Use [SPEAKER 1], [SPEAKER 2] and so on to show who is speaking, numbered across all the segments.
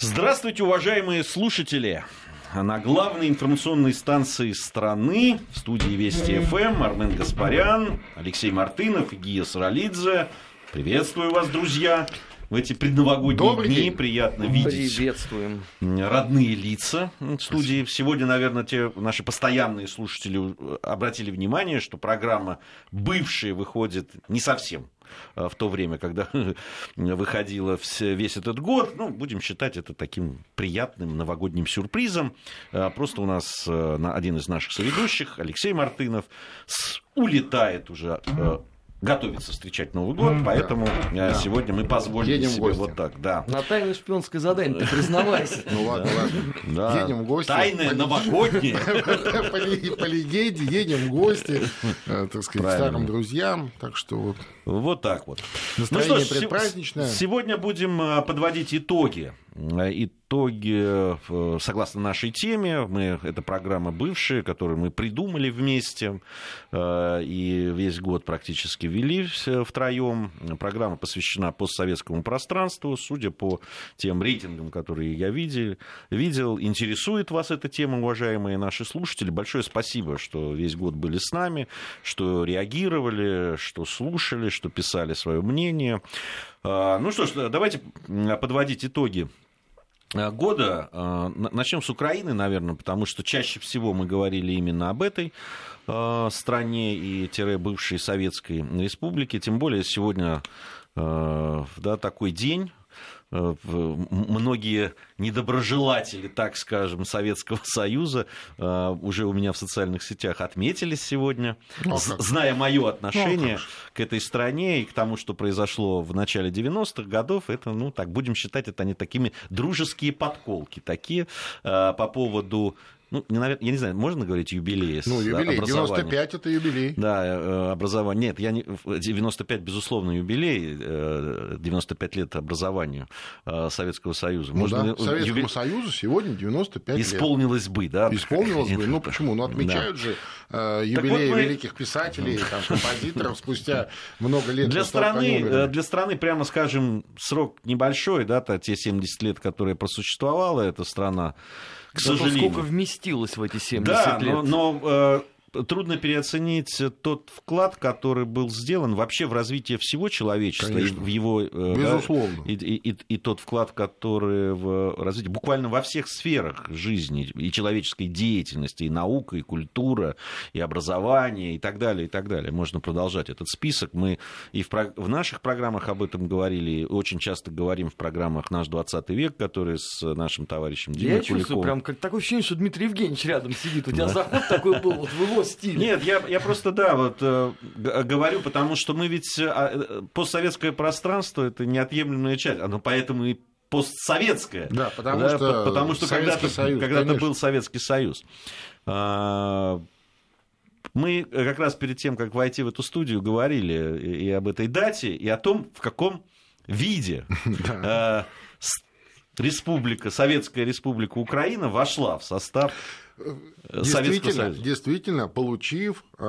[SPEAKER 1] Здравствуйте, уважаемые слушатели! На главной информационной станции страны, в студии Вести ФМ, Армен Гаспарян, Алексей Мартынов и Гия Саралидзе. Приветствую вас, друзья! В эти предновогодние
[SPEAKER 2] Добрый
[SPEAKER 1] дни
[SPEAKER 2] день.
[SPEAKER 1] приятно видеть
[SPEAKER 3] Приветствуем.
[SPEAKER 1] родные лица в студии. Сегодня, наверное, те наши постоянные слушатели обратили внимание, что программа «Бывшие» выходит не совсем в то время, когда выходила весь этот год. Ну, будем считать это таким приятным новогодним сюрпризом. Э, Просто у нас э, один из наших соведущих, Алексей Мартынов, улетает уже э, готовится встречать Новый год, поэтому э, сегодня мы позволим
[SPEAKER 2] Едем в
[SPEAKER 1] себе
[SPEAKER 2] гости.
[SPEAKER 1] вот так, да.
[SPEAKER 3] На тайное шпионское задание, ты признавайся.
[SPEAKER 2] Ну ладно, ладно.
[SPEAKER 1] Да.
[SPEAKER 2] Едем в гости.
[SPEAKER 1] Тайное новогоднее.
[SPEAKER 2] По ле- по легенде едем в гости, э, так сказать, старым друзьям. Так что вот
[SPEAKER 1] Вот так вот.
[SPEAKER 2] настроение
[SPEAKER 1] Ну ж,
[SPEAKER 2] предпраздничное.
[SPEAKER 1] се- Сегодня будем э, подводить итоги. Итоги, э, согласно нашей теме, мы, это программа бывшая, которую мы придумали вместе э, и весь год практически вели втроем. Программа посвящена постсоветскому пространству. Судя по тем рейтингам, которые я видел, видел, интересует вас эта тема, уважаемые наши слушатели. Большое спасибо, что весь год были с нами, что реагировали, что слушали, что писали свое мнение. А, Ну что ж, давайте подводить итоги года. Э, Начнем с Украины, наверное, потому что чаще всего мы говорили именно об этой э, стране и тире бывшей Советской Республике. Тем более сегодня э, да, такой день. Э, Многие недоброжелатели, так скажем, Советского Союза э, уже у меня в социальных сетях отметились сегодня,
[SPEAKER 2] Ну,
[SPEAKER 1] зная мое отношение
[SPEAKER 2] Ну,
[SPEAKER 1] к этой стране и к тому, что произошло в начале 90-х годов, это, ну, так будем считать, это они такими дружеские подколки, такие э, по поводу, ну, не, навер- я не знаю, можно говорить юбилея? с
[SPEAKER 2] Ну, юбилей.
[SPEAKER 1] образования?
[SPEAKER 2] 95 это юбилей.
[SPEAKER 1] Да, э, образование. Нет, я не... в 95, безусловно, юбилей, э, 95 лет образованию э, Советского Союза.
[SPEAKER 2] Ну да,
[SPEAKER 1] ли-
[SPEAKER 2] Советскому
[SPEAKER 1] юби-
[SPEAKER 2] Союзу сегодня 95 лет.
[SPEAKER 1] Исполнилось бы, да?
[SPEAKER 2] Исполнилось бы. Ну почему? Ну отмечают же э, юбилеи
[SPEAKER 1] вот мы-
[SPEAKER 2] великих писателей, там, композиторов спустя много лет.
[SPEAKER 1] Для страны, э, для страны, прямо скажем, срок небольшой, да, те 70 лет, которые просуществовала эта страна, к
[SPEAKER 3] Зато
[SPEAKER 1] сожалению.
[SPEAKER 3] сколько вместилось в эти 70
[SPEAKER 1] Да,
[SPEAKER 3] лет.
[SPEAKER 1] но, но, э, трудно переоценить тот вклад, который был сделан вообще в развитие всего человечества, и
[SPEAKER 2] Конечно.
[SPEAKER 1] в его э, да,
[SPEAKER 2] Безусловно.
[SPEAKER 1] и, и- и- и тот вклад, который в развитие буквально во всех сферах жизни и человеческой деятельности, и наука, и культура, и образование, и так далее, и так далее. Можно продолжать этот список. Мы и в, в наших программах об этом говорили, и очень часто говорим в программах «Наш 20 век», которые с нашим товарищем Димой
[SPEAKER 3] Я чувствую,
[SPEAKER 1] Куликовым.
[SPEAKER 3] прям как такое ощущение, что Дмитрий Евгеньевич рядом сидит. У тебя
[SPEAKER 1] Да.
[SPEAKER 3] заход такой был вот в его стиле.
[SPEAKER 1] Нет, я, я просто, да, вот э, г- говорю, потому что мы ведь... э, а, э, Постсоветское пространство — это неотъемлемая часть, оно поэтому и постсоветское.
[SPEAKER 2] Да, потому
[SPEAKER 1] Да,
[SPEAKER 2] что
[SPEAKER 1] по- потому что когда-то,
[SPEAKER 2] Союз,
[SPEAKER 1] когда-то
[SPEAKER 2] конечно.
[SPEAKER 1] был Советский Союз. А, Мы как раз перед тем, как войти в эту студию, говорили и об этой дате, и о том, в каком виде э, Республика, Советская Республика Украина вошла в состав э,
[SPEAKER 2] Действительно, действительно, получив, э,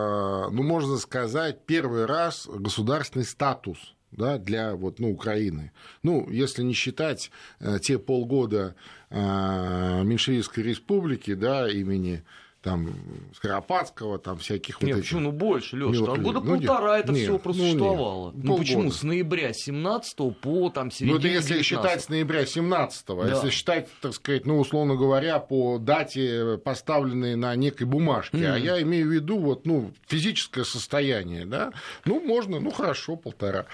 [SPEAKER 2] ну, можно сказать, первый раз государственный статус да, для вот, ну, Украины. Ну, если не считать э, те полгода меньшевистской республики, да, имени там, Скоропадского, там всяких
[SPEAKER 3] Нет,
[SPEAKER 2] вот
[SPEAKER 3] почему? Ну больше,
[SPEAKER 2] милых
[SPEAKER 3] там года
[SPEAKER 2] Ну, нет,
[SPEAKER 3] полтора это
[SPEAKER 2] нет,
[SPEAKER 3] все
[SPEAKER 2] ну,
[SPEAKER 3] просуществовало.
[SPEAKER 2] нет,
[SPEAKER 3] Ну, почему? С ноября 17 по там
[SPEAKER 2] Ну,
[SPEAKER 3] середину
[SPEAKER 2] это если
[SPEAKER 3] 19.
[SPEAKER 2] считать с ноября 17-го,
[SPEAKER 3] Да.
[SPEAKER 2] если считать, так сказать, ну, условно говоря, по дате, поставленной на некой бумажке, а
[SPEAKER 3] Мгм.
[SPEAKER 2] я имею в виду вот, ну, физическое состояние, да, ну, можно, ну, хорошо, полтора.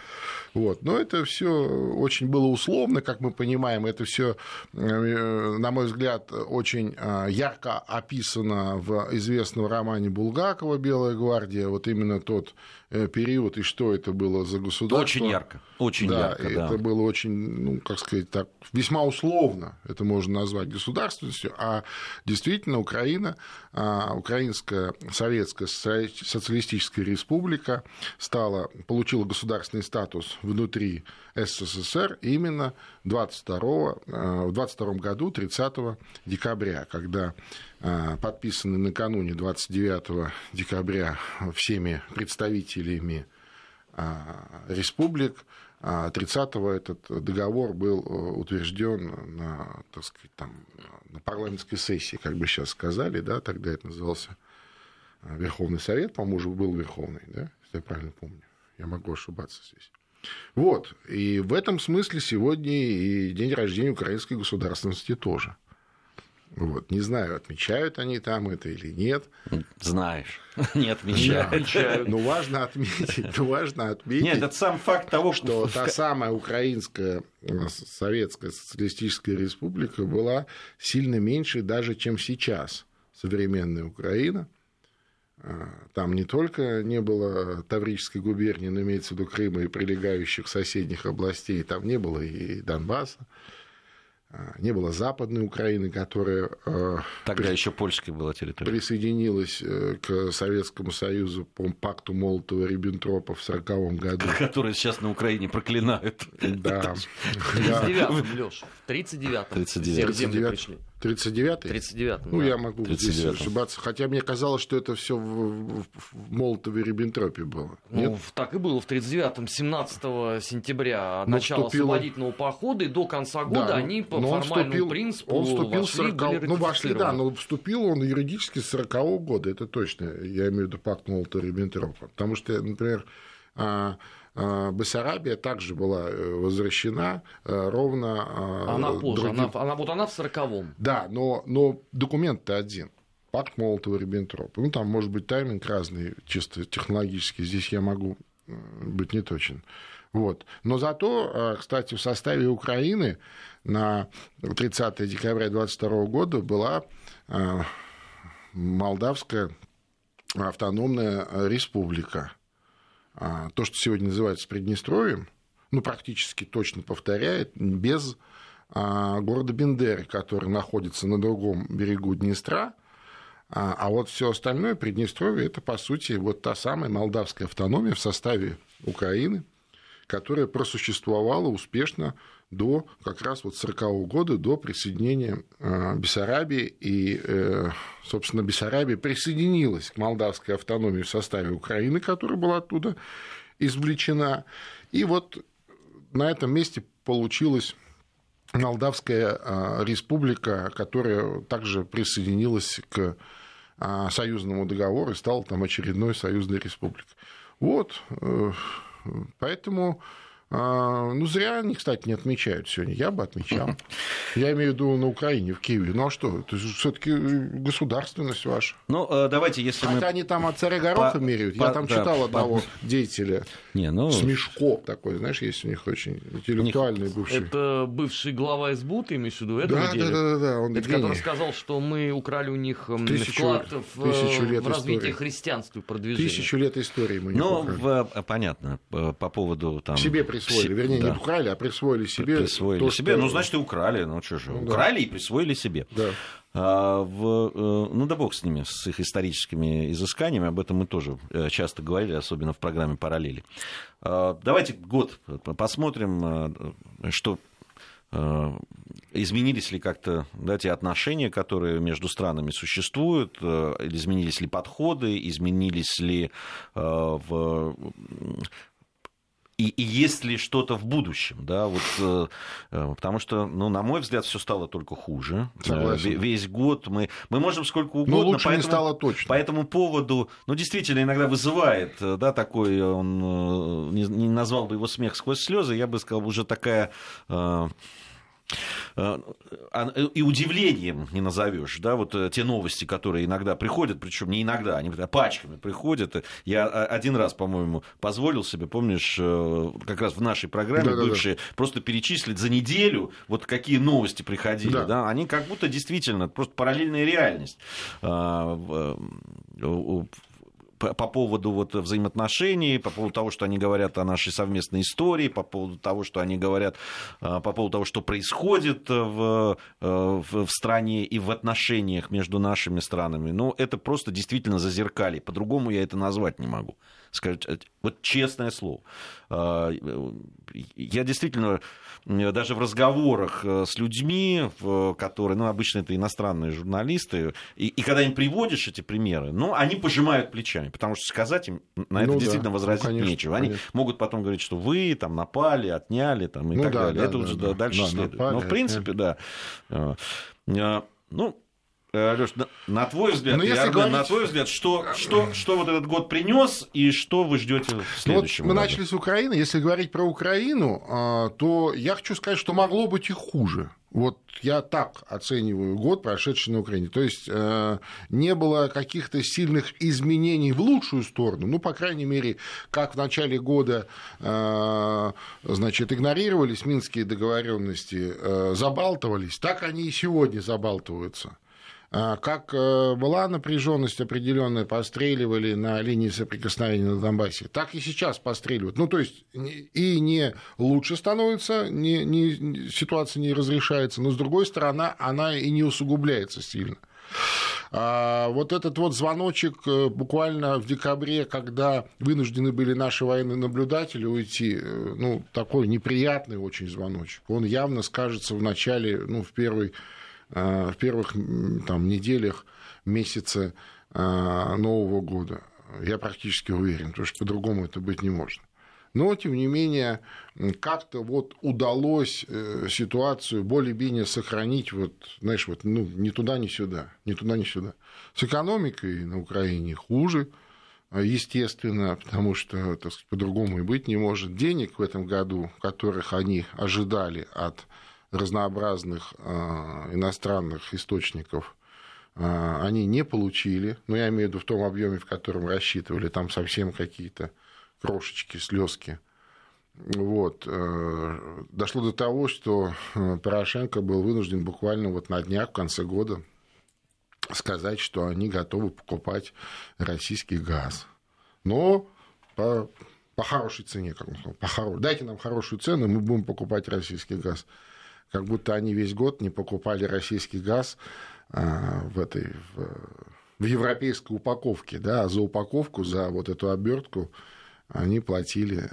[SPEAKER 2] Вот. Но это все очень было условно, как мы понимаем, это все, на мой взгляд, очень э, ярко описано в известном романе Булгакова «Белая гвардия», вот именно тот э, период и что это было за государство.
[SPEAKER 1] Очень ярко, очень
[SPEAKER 2] да,
[SPEAKER 1] ярко, да.
[SPEAKER 2] это было очень, ну, как сказать так, весьма условно это можно назвать государственностью, а действительно Украина, а, Украинская Советская Соци- Социалистическая Республика стала, получила государственный статус внутри СССР именно 22, э, в 22 году, 30 декабря, когда э, подписаны накануне 29 декабря всеми представителями а, республик 30-го этот договор был утвержден на, так сказать, там, на парламентской сессии, как бы сейчас сказали, да, тогда это назывался Верховный Совет, по-моему, уже был Верховный, да, если я правильно помню. Я могу ошибаться здесь. Вот. И в этом смысле сегодня и день рождения украинской государственности тоже. Вот. Не знаю, отмечают они там это или нет.
[SPEAKER 1] Знаешь, не отмечают. Не отмечают.
[SPEAKER 2] Но важно отметить, но важно отметить.
[SPEAKER 1] Нет, это сам факт того,
[SPEAKER 2] что та самая украинская э, советская социалистическая республика была сильно меньше даже, чем сейчас современная Украина. А, там не только не было Таврической губернии, но имеется в виду Крыма и прилегающих соседних областей, там не было и Донбасса, не было Западной Украины, которая...
[SPEAKER 1] А, Тогда при... еще польская была территория.
[SPEAKER 2] Присоединилась э, к Советскому Союзу по пакту Молотова-Риббентропа в 1940 году.
[SPEAKER 1] Который сейчас на Украине проклинают.
[SPEAKER 2] Да.
[SPEAKER 3] В 39-м, Лёш, в 39-м. 39-м. пришли.
[SPEAKER 2] 39-й?
[SPEAKER 3] 39
[SPEAKER 2] Ну, да. я могу здесь ошибаться. Хотя мне казалось, что это все в, в, в Молотове Риббентропе было.
[SPEAKER 3] Ну, Нет? так и было в 39-м, 17 сентября, от начала вступило... освободительного похода, и до конца года да, они по формальному вступил, принципу
[SPEAKER 2] он вступил
[SPEAKER 3] вошли,
[SPEAKER 2] 40... были Ну, вошли, да, но вступил он юридически с 40-го года, это точно, я имею в виду пакт Молотова-Риббентропа. Потому что, например, а, Бессарабия также была э, возвращена э, ровно...
[SPEAKER 3] А, она позже, другим... она, она, вот она в 40-м.
[SPEAKER 2] Да, но, но документ-то один. Пакт Молотова-Риббентропа. Ну, там может быть тайминг разный, чисто технологически. Здесь я могу быть не точен. Вот. Но зато, кстати, в составе Украины на 30 декабря 2022 года была Молдавская автономная республика. А, то, что сегодня называется Приднестровьем, ну, практически точно повторяет, без а, города Бендеры, который находится на другом берегу Днестра, а, а вот все остальное Приднестровье это, по сути, вот та самая молдавская автономия в составе Украины, которая просуществовала успешно до как раз вот 40 года, до присоединения Бессарабии. И, э, собственно, Бессарабия присоединилась к молдавской автономии в составе Украины, которая была оттуда извлечена. И вот на этом месте получилась Молдавская республика, которая также присоединилась к союзному договору и стала там очередной союзной республикой. Вот, э, поэтому а, ну, зря они, кстати, не отмечают сегодня. Я бы отмечал. Я имею в виду на Украине, в Киеве. Ну а что? Это же все-таки государственность ваша.
[SPEAKER 1] Ну, э, давайте, если
[SPEAKER 2] Хотя
[SPEAKER 1] мы...
[SPEAKER 2] они там от царя Гороха по... меряют. Я по... там читал да, одного по... деятеля. Не, ну... Смешко такой, знаешь, есть у них очень интеллектуальный бывший.
[SPEAKER 3] Это бывший глава СБУ, ты имеешь в виду?
[SPEAKER 2] Это да, да, да, да,
[SPEAKER 3] он Это который сказал, что мы украли у них тысячу, вклад в, тысячу лет в развитие истории. христианства и продвижение.
[SPEAKER 2] Тысячу лет истории мы не
[SPEAKER 1] Ну, в, понятно, по поводу там...
[SPEAKER 2] Себе присвоили, вернее, да. не украли, а присвоили себе.
[SPEAKER 1] Присвоили то, себе, что... ну, значит, и украли, ну, что же, ну, украли да. и присвоили себе.
[SPEAKER 2] Да.
[SPEAKER 1] А, в, э, ну да бог с ними, с их историческими изысканиями, об этом мы тоже э, часто говорили, особенно в программе «Параллели». А, давайте год посмотрим, э, что изменились ли как-то да, те отношения, которые между странами существуют, изменились ли подходы, изменились ли в и, и есть ли что-то в будущем, да, вот, э, э, потому что, ну, на мой взгляд, все стало только хуже.
[SPEAKER 2] Э, Согласен.
[SPEAKER 1] Весь год мы, мы можем сколько угодно.
[SPEAKER 2] Но лучше поэтому, не стало точно.
[SPEAKER 1] По этому поводу, ну, действительно, иногда вызывает, да, такой, он, не, не назвал бы его смех сквозь слезы, я бы сказал, уже такая Э, и удивлением не назовешь, да, вот э, те новости, которые иногда приходят, причем не иногда, они пачками приходят. Я один раз, по-моему, позволил себе, помнишь, э, как раз в нашей программе да, бывшие, да, да. просто перечислить за неделю, вот какие новости приходили, да. да, они как будто действительно просто параллельная реальность по, поводу вот взаимоотношений, по поводу того, что они говорят о нашей совместной истории, по поводу того, что они говорят, а, по поводу того, что происходит в, э, в, в стране и в отношениях между нашими странами. Ну, это просто действительно зазеркали. По-другому я это назвать не могу. Сказать, э, вот честное слово. А, я действительно даже в разговорах с людьми, которые, ну, обычно это иностранные журналисты, и, и когда им приводишь эти примеры, ну, они пожимают плечами, потому что сказать им на это ну, действительно да. возразить ну, конечно, нечего. Они конечно. могут потом говорить, что вы там напали, отняли там, и ну, так да, далее. Да, это да, уже да, дальше да, следует. Напали, Но, в принципе, отняли. да. Ну, Э, Леш, на, на твой взгляд, если Армен, говорить... на твой взгляд, что, что, что вот этот год принес и что вы ждете в следующем
[SPEAKER 2] ну, вот
[SPEAKER 1] мы
[SPEAKER 2] году? начали с Украины. Если говорить про Украину, а, то я хочу сказать, что могло быть и хуже. Вот я так оцениваю год, прошедший на Украине. То есть э, не было каких-то сильных изменений в лучшую сторону. Ну, по крайней мере, как в начале года э, значит, игнорировались минские договоренности, забалтывались, так они и сегодня забалтываются. А, как э, была напряженность определенная, постреливали на линии соприкосновения на Донбассе, так и сейчас постреливают. Ну, то есть и не лучше становится, не, не, ситуация не разрешается, но с другой стороны, она и не усугубляется сильно. А вот этот вот звоночек э, буквально в декабре, когда вынуждены были наши военные наблюдатели уйти, э, ну, такой неприятный очень звоночек, он явно скажется в начале, ну, в первый в первых там, неделях, месяце э, Нового года. Я практически уверен, потому что по-другому это быть не может. Но, тем не менее, как-то вот удалось э, ситуацию более-менее сохранить, вот, знаешь, вот, ну, ни туда, ни сюда, ни туда, ни сюда. С экономикой на Украине хуже, естественно, потому что, так сказать, по-другому и быть не может. Денег в этом году, которых они ожидали от разнообразных а, иностранных источников а, они не получили, но я имею в виду в том объеме, в котором рассчитывали, там совсем какие-то крошечки, слезки. Вот. Э, дошло до того, что э, Порошенко был вынужден буквально вот на днях в конце года сказать, что они готовы покупать российский газ. Но по, по хорошей цене, как он сказал, по хоро... дайте нам хорошую цену, мы будем покупать российский газ как будто они весь год не покупали российский газ а, в этой в, в европейской упаковке, да, а за упаковку, за вот эту обертку они платили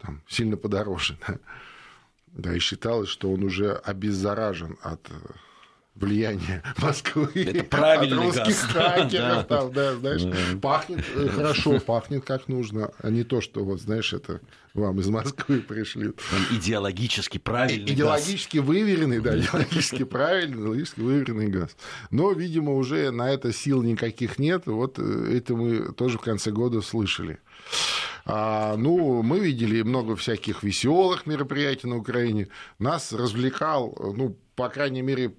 [SPEAKER 2] там, сильно подороже. Да. да, и считалось, что он уже обеззаражен от влияние Москвы,
[SPEAKER 3] Это правильный
[SPEAKER 2] от русских газ. хакеров, да, там, да, знаешь, да. пахнет э, хорошо, пахнет как нужно, а не то, что вот, знаешь, это вам из Москвы пришли.
[SPEAKER 3] Он идеологически правильный
[SPEAKER 2] Идеологически газ. выверенный, да, идеологически правильный, идеологически выверенный газ. Но, видимо, уже на это сил никаких нет, вот э, это мы тоже в конце года слышали. А, ну, мы видели много всяких веселых мероприятий на Украине. Нас развлекал, ну, по крайней мере,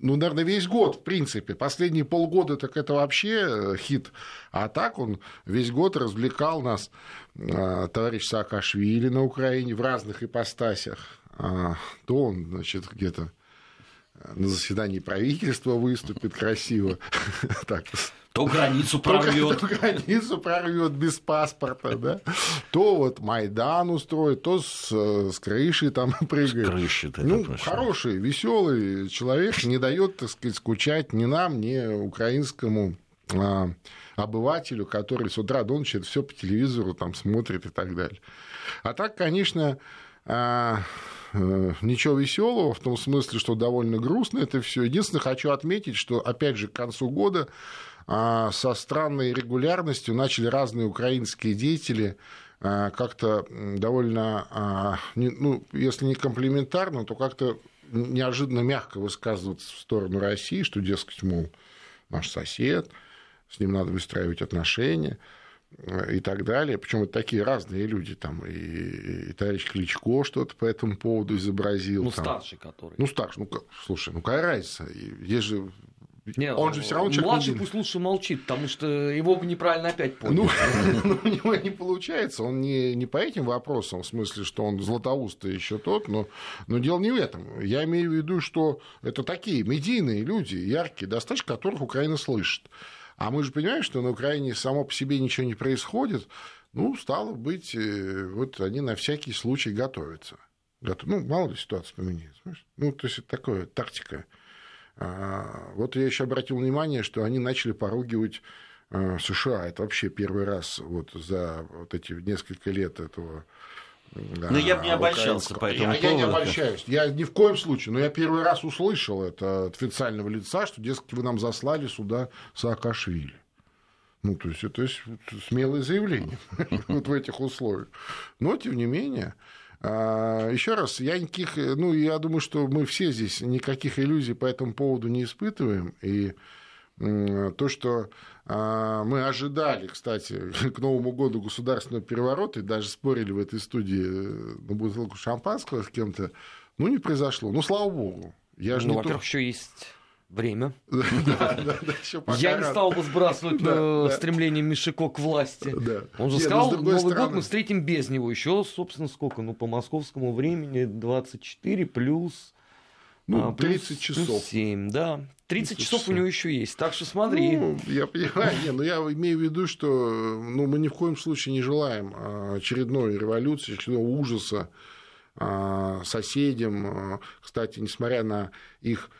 [SPEAKER 2] ну, наверное, весь год, в принципе. Последние полгода так это вообще э, хит. А так он весь год развлекал нас э, товарищ Саакашвили на Украине в разных ипостасях. А, то он, значит, где-то на заседании правительства выступит красиво.
[SPEAKER 3] так, то границу прорвет.
[SPEAKER 2] То, то границу прорвет без паспорта, да. То вот Майдан устроит, то с, с крыши там прыгает. С крыши Ну, пошел. хороший, веселый человек, не дает, так сказать, скучать ни нам, ни украинскому а, обывателю, который с утра до ночи это все по телевизору там смотрит и так далее. А так, конечно, а, э, ничего веселого, в том смысле, что довольно грустно это все. Единственное, хочу отметить, что, опять же, к концу года со странной регулярностью начали разные украинские деятели а, как-то довольно, а, ну, если не комплиментарно, то как-то неожиданно мягко высказываться в сторону России, что, дескать, мол, наш сосед, с ним надо выстраивать отношения и так далее. Причем это такие разные люди, там и, и товарищ Кличко что-то по этому поводу изобразил.
[SPEAKER 3] Ну,
[SPEAKER 2] там.
[SPEAKER 3] старший который.
[SPEAKER 2] Ну, старший, ну, слушай, ну какая разница? Есть же
[SPEAKER 3] не, он же все равно человек Младший пусть лучше молчит, потому что его бы неправильно опять.
[SPEAKER 2] Ну, ну, у него не получается. Он не, не по этим вопросам, в смысле, что он златоустый еще тот, но, но дело не в этом. Я имею в виду, что это такие медийные люди, яркие, достаточно которых Украина слышит. А мы же понимаем, что на Украине само по себе ничего не происходит. Ну, стало быть, э, вот они на всякий случай готовятся. Ну, мало ли ситуация поменяется. Ну, то есть это такая тактика вот я еще обратил внимание, что они начали поругивать а, США. Это вообще первый раз вот за вот эти несколько лет этого
[SPEAKER 1] Да, но я бы не обольщался по этому
[SPEAKER 2] я,
[SPEAKER 1] поводу.
[SPEAKER 2] Я не обольщаюсь. Я ни в коем случае. Но я первый раз услышал это от официального лица, что, дескать, вы нам заслали сюда Саакашвили. Ну, то есть, это смелое заявление вот в этих условиях. Но, тем не менее, а, еще раз, я никаких, ну, я думаю, что мы все здесь никаких иллюзий по этому поводу не испытываем. И то, что а, мы ожидали, кстати, к Новому году государственного переворота, и даже спорили в этой студии э, на бутылку шампанского с кем-то, ну, не произошло. Ну, слава богу.
[SPEAKER 3] Я ну, во-первых, то... еще есть время. Я не стал бы сбрасывать э, стремление Мишико к власти. Он же ну, сказал, Новый год мы встретим без него. Еще, собственно, сколько? Ну, по московскому времени 24 плюс...
[SPEAKER 2] Ну, 30 а, часов. Плюс
[SPEAKER 3] 7, да. 30 часов у него еще есть. Так что смотри.
[SPEAKER 2] Ну, я понимаю, не, но я имею в виду, что ну, мы ни в коем случае не желаем а, очередной революции, очередного ужаса соседям. Кстати, несмотря на их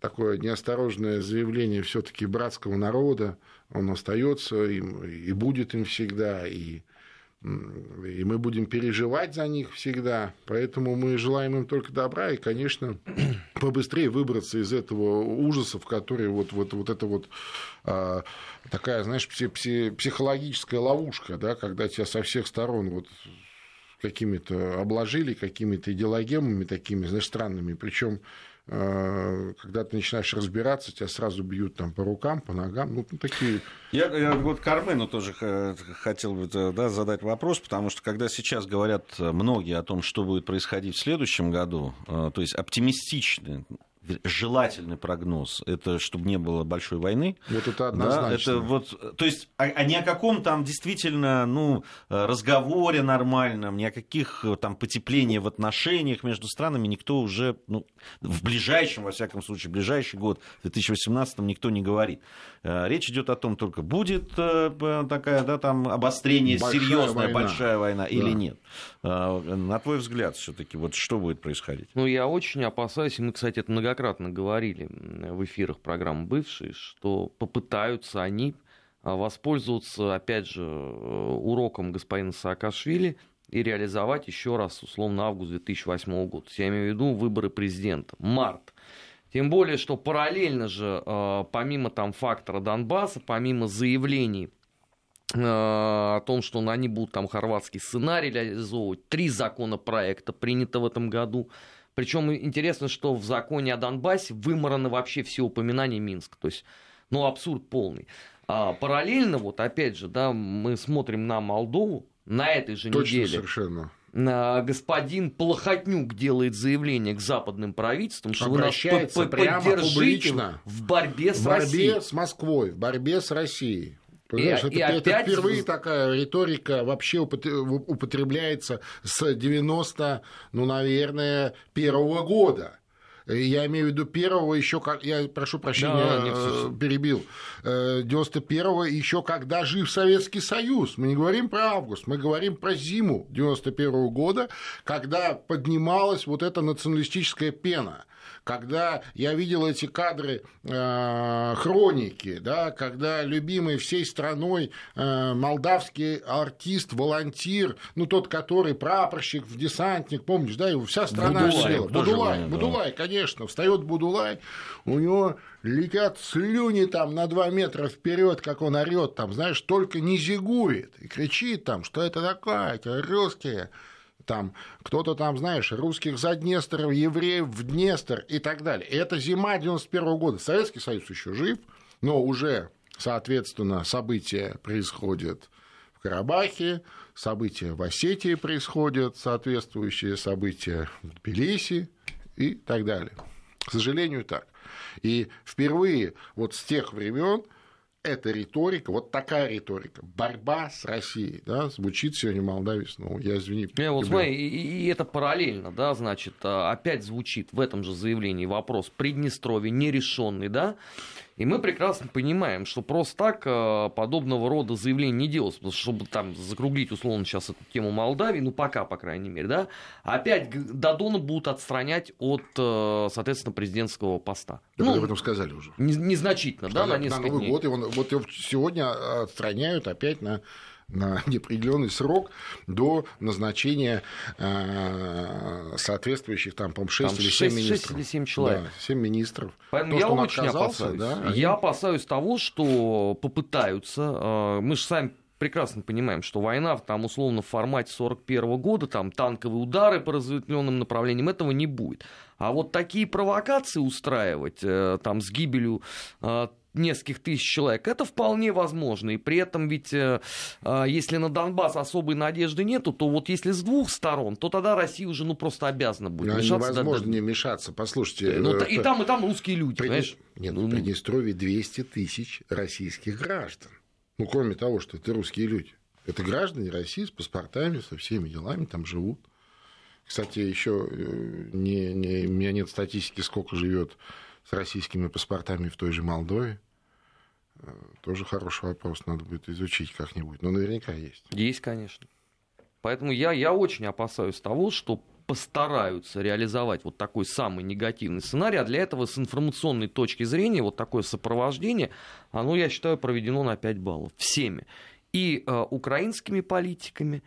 [SPEAKER 2] такое неосторожное заявление все-таки братского народа, он остается им и будет им всегда, и и мы будем переживать за них всегда, поэтому мы желаем им только добра и, конечно, побыстрее выбраться из этого ужаса, в который вот, вот, вот это вот а, такая, знаешь, психологическая ловушка, да, когда тебя со всех сторон вот какими-то обложили, какими-то идеологемами такими, знаешь, странными, причем Э, когда ты начинаешь разбираться, тебя сразу бьют там по рукам, по ногам, ну, такие...
[SPEAKER 1] Я, я вот Кармену тоже хотел бы да, задать вопрос, потому что когда сейчас говорят многие о том, что будет происходить в следующем году, э, то есть оптимистичны желательный прогноз, это чтобы не было большой войны.
[SPEAKER 2] Вот это однозначно. Да,
[SPEAKER 1] это вот, то есть, а, а ни о каком там действительно ну, разговоре нормальном, ни о каких там потеплениях в отношениях между странами никто уже ну, в ближайшем, во всяком случае, в ближайший год, в 2018 никто не говорит. Э, речь идет о том, только будет э, такая, да, там обострение, большая серьезная война. большая война да. или нет. Э, на твой взгляд, все-таки, вот что будет происходить?
[SPEAKER 3] Ну, я очень опасаюсь, и мы, кстати, это многократно говорили в эфирах программы бывшие, что попытаются они воспользоваться, опять же, уроком господина Саакашвили и реализовать еще раз, условно, август 2008 года. Я имею в виду выборы президента. Март тем более, что параллельно же, э, помимо там фактора Донбасса, помимо заявлений э, о том, что они будут там хорватский сценарий реализовывать, три законопроекта принято в этом году. Причем интересно, что в законе о Донбассе вымораны вообще все упоминания Минска. То есть, ну, абсурд полный. А параллельно, вот опять же, да, мы смотрим на Молдову на этой же
[SPEAKER 2] Точно,
[SPEAKER 3] неделе.
[SPEAKER 2] совершенно
[SPEAKER 3] господин Плохотнюк делает заявление к западным правительствам,
[SPEAKER 2] что вы нас по поддержите публично,
[SPEAKER 3] в борьбе с
[SPEAKER 2] в борьбе Россией. с Москвой, в борьбе с Россией. Понимаешь, и, это, и это опять... впервые такая риторика вообще употребляется с 90, ну, наверное, первого года. Я имею в виду первого еще, как я прошу прощения, да, э, перебил, 91-го э, еще когда жив Советский Союз. Мы не говорим про август, мы говорим про зиму 91 -го года, когда поднималась вот эта националистическая пена когда я видел эти кадры э, хроники, да, когда любимый всей страной э, молдавский артист, волонтир, ну тот, который прапорщик, десантник, помнишь, да, его вся страна Будулай, Будулай, да. Будулай, конечно, встает Будулай, у него летят слюни там на два метра вперед, как он орет там, знаешь, только не зигует и кричит там, что это такое, эти русские там кто-то там, знаешь, русских за Днестр, евреев в Днестр и так далее. Это зима 91 года. Советский Союз еще жив, но уже, соответственно, события происходят в Карабахе, события в Осетии происходят, соответствующие события в Тбилиси и так далее. К сожалению, так. И впервые вот с тех времен эта риторика, вот такая риторика, борьба с Россией, да, звучит сегодня Молдавии снова. Я извини.
[SPEAKER 3] Не, вот смотри, и, и это параллельно, да, значит, а, опять звучит в этом же заявлении вопрос Приднестровья нерешенный, да, и мы прекрасно понимаем, что просто так э, подобного рода заявления не делалось, чтобы там закруглить условно сейчас эту тему Молдавии, ну пока, по крайней мере, да, опять Дадона будут отстранять от, э, соответственно, президентского поста.
[SPEAKER 2] Да, ну, об этом сказали уже.
[SPEAKER 3] Незначительно, сказали, да, на несколько
[SPEAKER 2] на Новый
[SPEAKER 3] дней.
[SPEAKER 2] год, и он, вот его сегодня отстраняют опять на на неопределенный срок до назначения э, соответствующих там, по 6
[SPEAKER 3] там
[SPEAKER 2] или 7
[SPEAKER 3] 6,
[SPEAKER 2] министров.
[SPEAKER 3] 6 или 7 человек.
[SPEAKER 2] Да, 7 министров.
[SPEAKER 3] Поэтому
[SPEAKER 2] То,
[SPEAKER 3] я очень опасаюсь.
[SPEAKER 2] да, они-
[SPEAKER 3] Я опасаюсь того, что попытаются. э, Мы же сами прекрасно понимаем, что война там условно в формате 41 года, там танковые удары по разветвленным направлениям, этого не будет. А вот такие провокации устраивать, э, там с гибелью э, нескольких тысяч человек, это вполне возможно. И при этом ведь, э, э, если на Донбасс особой надежды нету, то вот если с двух сторон, то тогда Россия уже ну просто обязана будет
[SPEAKER 2] Ну,
[SPEAKER 3] мешаться.
[SPEAKER 2] невозможно
[SPEAKER 3] да.
[SPEAKER 2] не мешаться. Послушайте,
[SPEAKER 3] Ну,
[SPEAKER 2] э,
[SPEAKER 3] и там, и там русские люди,
[SPEAKER 2] Придни-
[SPEAKER 3] понимаешь?
[SPEAKER 2] Нет, ну,
[SPEAKER 3] Ну,
[SPEAKER 2] в Приднестровье 200 тысяч российских граждан. Ну, кроме того, что это русские люди. Это граждане России с паспортами, со всеми делами, там живут. Кстати, еще не, не, у меня нет статистики, сколько живет с российскими паспортами в той же Молдове. Э, Тоже хороший вопрос, надо будет изучить как-нибудь. Но наверняка есть.
[SPEAKER 3] Есть, конечно. Поэтому я, я очень опасаюсь того, что постараются реализовать вот такой самый негативный сценарий, а для этого с информационной точки зрения вот такое сопровождение, оно, я считаю, проведено на 5 баллов всеми. И э, украинскими политиками,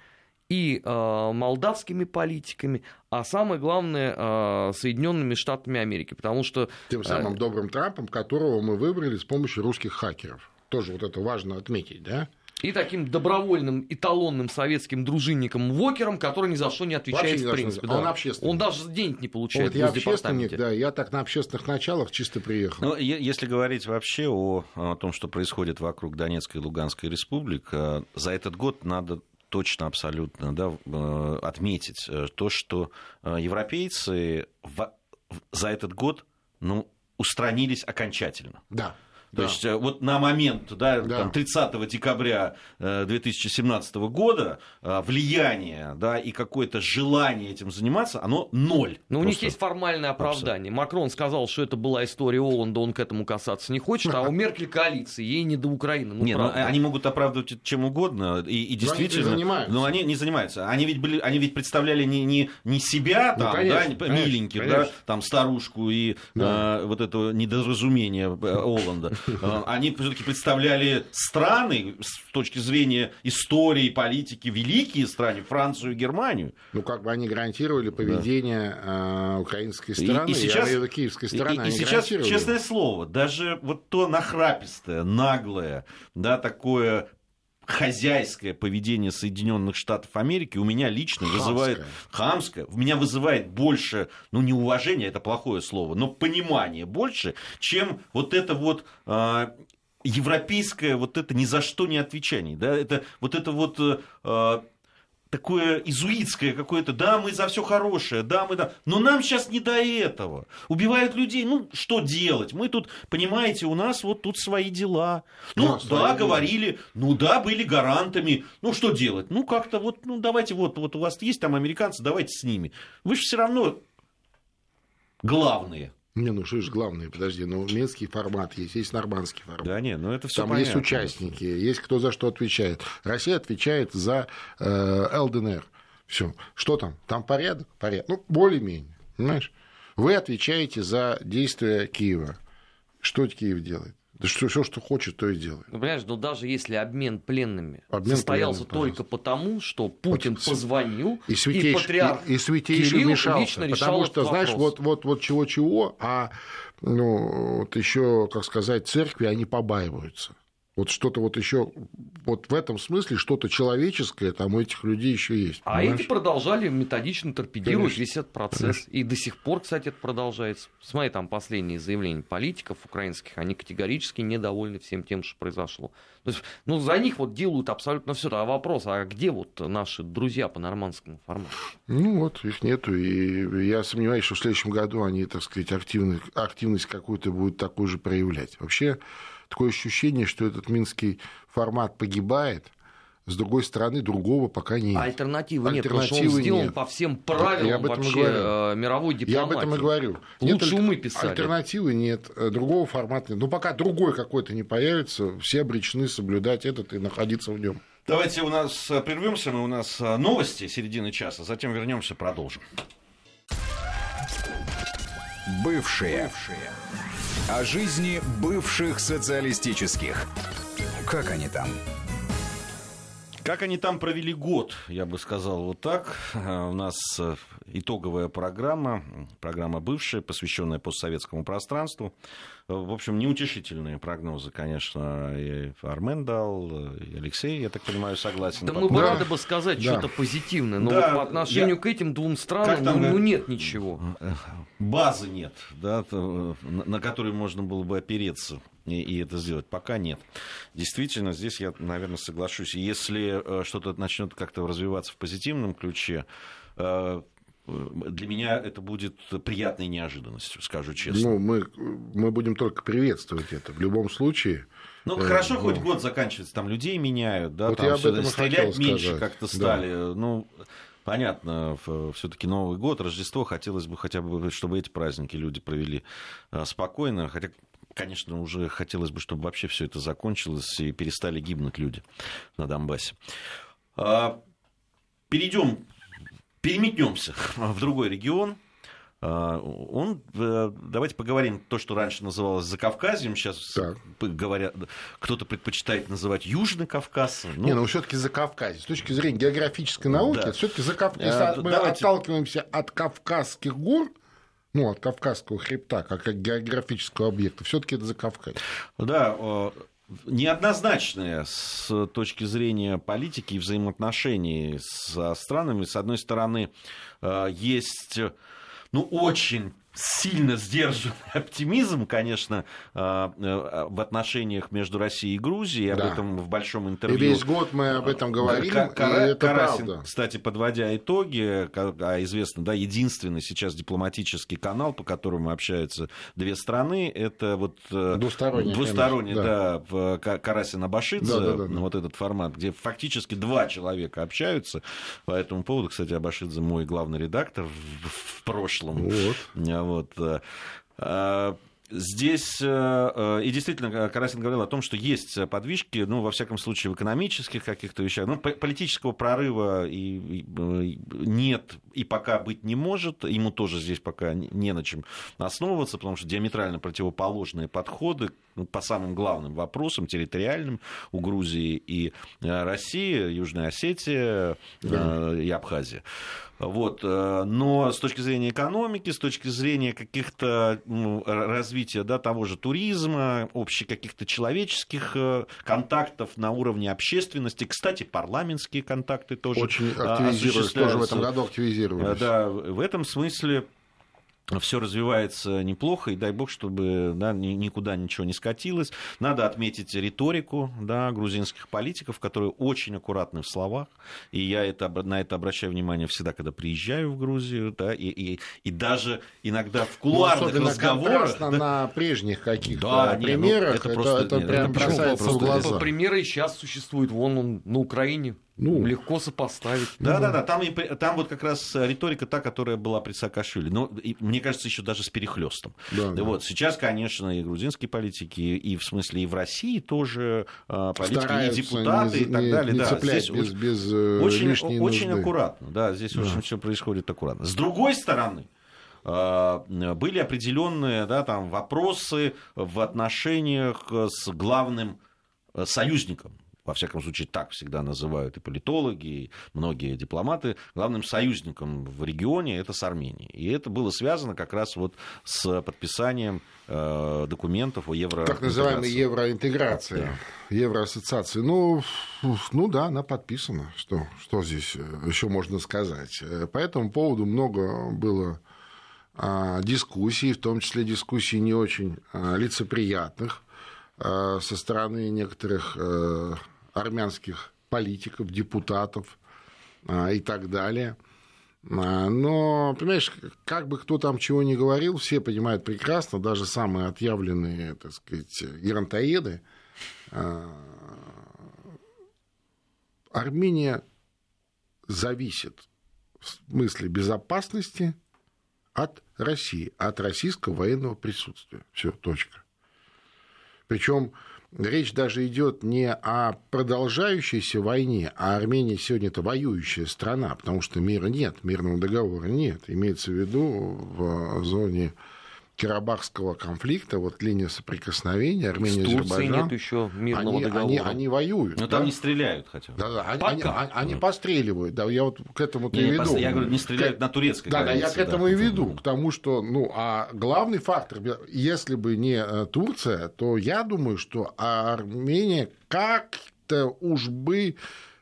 [SPEAKER 3] и э, молдавскими политиками, а самое главное, э, Соединенными Штатами Америки. Потому что
[SPEAKER 2] Тем самым добрым Трампом, которого мы выбрали с помощью русских хакеров. Тоже вот это важно отметить, да?
[SPEAKER 3] и таким добровольным эталонным советским дружинником Вокером, который ни за что не отвечает
[SPEAKER 2] Вообще
[SPEAKER 3] в принципе.
[SPEAKER 2] Он
[SPEAKER 3] да.
[SPEAKER 2] общественник.
[SPEAKER 3] Он даже денег не получает
[SPEAKER 2] Вот я общественник, да, я так на общественных началах чисто приехал.
[SPEAKER 1] Ну, если говорить вообще о, о том, что происходит вокруг Донецкой и Луганской республик, э, за этот год надо точно абсолютно да, э, отметить э, то, что э, европейцы за этот год ну, устранились окончательно.
[SPEAKER 2] Да.
[SPEAKER 1] То
[SPEAKER 2] да.
[SPEAKER 1] есть э, вот на момент да,
[SPEAKER 2] Да.
[SPEAKER 1] там, 30 декабря э, 2017 года э, влияние да, и какое-то желание этим заниматься, оно ноль.
[SPEAKER 3] Но у них есть формальное оправдание. Макрон сказал, что это была история Оланда, он к этому касаться не хочет, а у Меркель коалиции, ей не до Украины. Ну,
[SPEAKER 1] Не, ну, они могут оправдывать это чем угодно, и, и
[SPEAKER 2] Но они не
[SPEAKER 1] действительно...
[SPEAKER 2] занимаются.
[SPEAKER 1] Но они не занимаются. Они ведь, были, они ведь представляли не, не, не себя,
[SPEAKER 2] Ну,
[SPEAKER 1] там,
[SPEAKER 2] конечно,
[SPEAKER 1] да, не-
[SPEAKER 2] конечно,
[SPEAKER 1] миленьких,
[SPEAKER 2] конечно.
[SPEAKER 1] да, там, старушку и
[SPEAKER 2] Да.
[SPEAKER 1] э, вот этого недоразумения э, Оланда. Э, Они все-таки представляли страны с точки зрения истории, политики, великие страны, Францию и Германию.
[SPEAKER 2] Ну, как бы они гарантировали поведение э, украинской
[SPEAKER 1] И-
[SPEAKER 2] стороны,
[SPEAKER 1] и сейчас-
[SPEAKER 2] виду киевской стороны.
[SPEAKER 1] И, и сейчас, честное слово, даже вот то нахрапистое, наглое, да, такое хозяйское поведение Соединенных Штатов Америки у меня лично
[SPEAKER 2] Хамское.
[SPEAKER 1] вызывает хамское, у меня вызывает больше, ну не уважение, это плохое слово, но понимание больше, чем вот это вот а, европейское вот это ни за что не отвечание, да, это вот это вот э, а, такое изуитское какое-то, да, мы за все хорошее, да, мы да, но нам сейчас не до этого. Убивают людей, ну, что делать? Мы тут, понимаете, у нас вот тут свои дела. Ну,
[SPEAKER 2] Да,
[SPEAKER 1] да,
[SPEAKER 2] дела.
[SPEAKER 1] говорили, ну да, были гарантами, ну, что делать? Ну, как-то вот, ну, давайте вот, вот у вас есть там американцы, давайте с ними. Вы же все равно главные.
[SPEAKER 2] Не, ну что ж главное, подожди, ну минский формат есть, есть нормандский формат.
[SPEAKER 1] Да, не, ну это все
[SPEAKER 2] Там есть участники, есть кто за что отвечает. Россия отвечает за э, ЛДНР. Все. Что там? Там порядок? Порядок. Ну, более-менее. Понимаешь? Вы отвечаете за действия Киева. Что Киев делает? Да что, все, что хочет, то и делает.
[SPEAKER 3] Ну, понимаешь, ну даже если обмен пленными
[SPEAKER 2] Обмен
[SPEAKER 3] состоялся
[SPEAKER 2] пленными,
[SPEAKER 3] только потому, что Путин
[SPEAKER 2] Вот,
[SPEAKER 3] позвонил,
[SPEAKER 2] И
[SPEAKER 3] и,
[SPEAKER 2] святейший,
[SPEAKER 3] патриарх
[SPEAKER 2] и, и святейший
[SPEAKER 3] Кирилл
[SPEAKER 2] вмешался.
[SPEAKER 3] лично
[SPEAKER 2] Потому что, знаешь,
[SPEAKER 3] вопрос.
[SPEAKER 2] вот, вот, вот чего-чего, а ну, вот еще, как сказать, церкви, они побаиваются. Вот что-то вот еще, вот в этом смысле что-то человеческое там у этих людей еще есть.
[SPEAKER 3] А
[SPEAKER 2] понимаешь?
[SPEAKER 3] эти продолжали методично торпедировать
[SPEAKER 2] Конечно.
[SPEAKER 3] весь этот процесс. И до сих пор, кстати, это продолжается. Смотри, там последние заявления политиков украинских, они категорически недовольны всем тем, что произошло. То есть, ну, за них вот делают абсолютно все. А вопрос, а где вот наши друзья по нормандскому формату?
[SPEAKER 2] Ну вот, их нету, и я сомневаюсь, что в следующем году они, так сказать, активность, активность какую-то будут такую же проявлять. Вообще, такое ощущение, что этот минский формат погибает, с другой стороны, другого пока нет.
[SPEAKER 3] А альтернативы нет, потому что он
[SPEAKER 2] Альтернативы
[SPEAKER 3] сделан
[SPEAKER 2] нет.
[SPEAKER 3] по всем
[SPEAKER 2] Я
[SPEAKER 3] правилам
[SPEAKER 2] об этом и
[SPEAKER 3] вообще
[SPEAKER 2] говорю.
[SPEAKER 3] э, мировой
[SPEAKER 2] Я
[SPEAKER 3] дипломатии.
[SPEAKER 2] об этом и говорю.
[SPEAKER 3] Лучше
[SPEAKER 2] альт-
[SPEAKER 3] умы писали.
[SPEAKER 2] Альтернативы нет, э, другого формата нет. Ну, пока другой какой-то не появится, все обречены соблюдать этот и находиться в нем.
[SPEAKER 1] Давайте у нас э, прервемся, мы у нас новости середины часа, затем вернемся, продолжим.
[SPEAKER 4] Бывшие. О жизни бывших социалистических. Как они там?
[SPEAKER 1] Как они там провели год, я бы сказал вот так. У нас э, итоговая программа, программа бывшая, посвященная постсоветскому пространству. В общем, неутешительные прогнозы, конечно, и Армен дал, и Алексей, я так понимаю, согласен.
[SPEAKER 3] Да мы бы рады бы сказать да. что-то позитивное, но да, вот по отношению я... к этим двум странам ну, ну нет ничего.
[SPEAKER 1] Базы нет, да, на которой можно было бы опереться и, и это сделать. Пока нет. Действительно, здесь я, наверное, соглашусь. Если э, что-то начнет как-то развиваться в позитивном ключе, э, для меня это будет приятной неожиданностью, скажу честно.
[SPEAKER 2] Ну, мы, мы будем только приветствовать это. В любом случае.
[SPEAKER 1] Ну, э, хорошо, ну, хоть год заканчивается, там людей меняют, да, вот там я об этом стрелять меньше как-то стали. Да. Ну, понятно, все-таки Новый год, Рождество, хотелось бы хотя бы, чтобы эти праздники люди провели спокойно. Хотя конечно, уже хотелось бы, чтобы вообще все это закончилось и перестали гибнуть люди на Донбассе. А, Перейдем, переметнемся в другой регион. А, он, э, давайте поговорим то, что раньше называлось Закавказьем, сейчас так. говорят, кто-то предпочитает называть Южный Кавказ.
[SPEAKER 2] Ну... Не, ну все-таки Закавказье. С точки зрения географической науки, да. все-таки Закавказье. А, мы давайте... отталкиваемся от Кавказских гор, ну, от Кавказского хребта, как от географического объекта, все-таки это Закавказье.
[SPEAKER 1] Да, неоднозначная с точки зрения политики и взаимоотношений со странами. С одной стороны, э, есть ну, очень сильно сдержанный оптимизм, конечно, а, э, в отношениях между Россией и Грузией. Об да. этом в большом интервью.
[SPEAKER 2] И весь год мы об этом говорим. Кара... и это
[SPEAKER 1] Карасин,
[SPEAKER 2] правда.
[SPEAKER 1] кстати, подводя итоги, а известно, да, единственный сейчас дипломатический канал, по которому общаются две страны, это вот
[SPEAKER 2] э, двусторонний,
[SPEAKER 1] двусторонний да, да, Карасин Абашидзе, да, да, да, да. вот этот формат, где фактически два человека общаются. По этому поводу, кстати, Абашидзе мой главный редактор в, в прошлом. Вот. Вот. Э, э, здесь, э, и действительно, Карасин говорил о том, что есть подвижки, ну, во всяком случае, в экономических каких-то вещах. Ну, политического прорыва и, и, нет и пока быть не может. Ему тоже здесь пока не на чем основываться, потому что диаметрально противоположные подходы ну, по самым главным вопросам, территориальным у Грузии и России, Южная Осетия да. и Абхазия. Вот. Э, но с точки зрения экономики, с точки зрения каких-то ну, развития да, того же туризма, общих каких-то человеческих э, контактов на уровне общественности, кстати, парламентские контакты тоже
[SPEAKER 2] Очень активизировались, тоже в этом году активизировались.
[SPEAKER 1] Да, в этом смысле все развивается неплохо, и дай бог, чтобы да, никуда ничего не скатилось. Надо отметить риторику да, грузинских политиков, которые очень аккуратны в словах, и я это, на это обращаю внимание всегда, когда приезжаю в Грузию, да, и, и, и даже иногда в кулуарных ну, разговорах.
[SPEAKER 2] Да, на прежних каких-то да, примерах, нет, ну, это, это, просто, это, это прям бросается в глаза.
[SPEAKER 3] Примеры сейчас существуют, вон он на Украине ну, легко сопоставить.
[SPEAKER 1] Да, да, да. Там, и, там вот как раз риторика та, которая была при Саакашвили. Но, и, мне кажется, еще даже с перехлестом. Да, да. Вот, сейчас, конечно, и грузинские политики, и в смысле и в России тоже а, политики, Стараются и депутаты, не, и так не, далее.
[SPEAKER 2] Не
[SPEAKER 1] да,
[SPEAKER 2] здесь без, без э, очень,
[SPEAKER 1] очень аккуратно. Да, здесь да. очень все происходит аккуратно. С другой стороны, были определенные да, там, вопросы в отношениях с главным э, союзником во всяком случае так всегда называют и политологи, и многие дипломаты, главным союзником в регионе это с Арменией. И это было связано как раз вот с подписанием э, документов о евроинтеграции.
[SPEAKER 2] Так называемой евроинтеграции, да. евроассоциации. Ну, ну да, она подписана. Что, что здесь еще можно сказать? По этому поводу много было а, дискуссий, в том числе дискуссий не очень а, лицеприятных а, со стороны некоторых э, армянских политиков, депутатов а, и так далее. А, но, понимаешь, как бы кто там чего ни говорил, все понимают прекрасно, даже самые отъявленные, так сказать, геронтоеды. А, Армения зависит в смысле безопасности от России, от российского военного присутствия. Все, точка. Причем речь даже идет не о продолжающейся войне, а Армения сегодня это воюющая страна, потому что мира нет, мирного договора нет. Имеется в виду в зоне Карабахского конфликта, вот линия соприкосновения, Армения и Азербайджан,
[SPEAKER 3] нет еще мирного
[SPEAKER 2] они,
[SPEAKER 3] договора.
[SPEAKER 2] Они, они воюют.
[SPEAKER 1] Но
[SPEAKER 2] да?
[SPEAKER 1] там не стреляют хотя бы.
[SPEAKER 2] Да, да, они, они, они, они постреливают, да, я вот к этому
[SPEAKER 1] Не,
[SPEAKER 2] и веду.
[SPEAKER 1] Я говорю, не стреляют
[SPEAKER 2] К-
[SPEAKER 1] на турецкой
[SPEAKER 2] Да, да, я
[SPEAKER 1] границе,
[SPEAKER 2] к этому
[SPEAKER 1] да.
[SPEAKER 2] и веду, к тому, что, ну, а главный фактор, если бы не э, Турция, то я думаю, что Армения как-то уж бы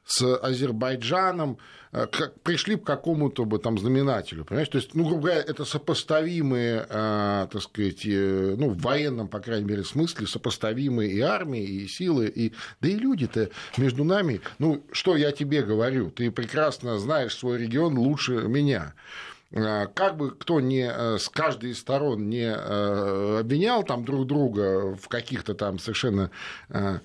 [SPEAKER 2] с Азербайджаном э, как, пришли к какому-то бы там знаменателю, понимаешь? То есть, ну, грубо говоря, это сопоставимые, э, так сказать, э, ну, в военном, по крайней мере, смысле, сопоставимые и армии, и силы, и... да и люди-то между нами, ну, что я тебе говорю, ты прекрасно знаешь свой регион лучше меня. А, Как бы кто не э, с каждой из сторон не э, обвинял там друг друга в каких-то там совершенно э, э,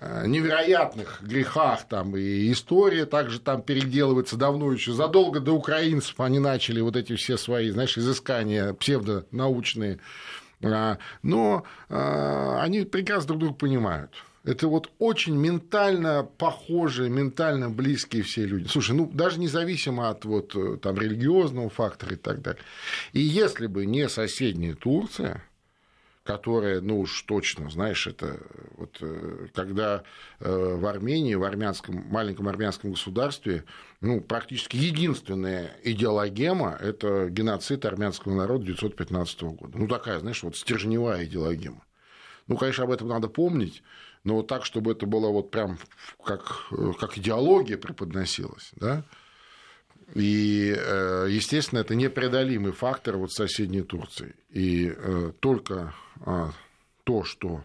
[SPEAKER 2] невероятных грехах там и история также там переделывается давно еще задолго до украинцев они начали вот эти все свои знаешь изыскания псевдонаучные А, но а, они прекрасно друг друга понимают это вот очень ментально похожие, ментально близкие все люди. Слушай, ну даже независимо от вот э, там религиозного фактора и так далее. И если бы не соседняя Турция, которая, ну уж точно, знаешь, это вот э, когда э, в Армении, в армянском, маленьком армянском государстве, ну, практически единственная идеологема – это геноцид армянского народа 1915 года. Ну, такая, знаешь, вот стержневая идеологема. Ну, конечно, об этом надо помнить, но вот так, чтобы это было вот прям как, э, как идеология преподносилась, да, и, э, естественно, это непреодолимый фактор вот соседней Турции. И э, только а, то, что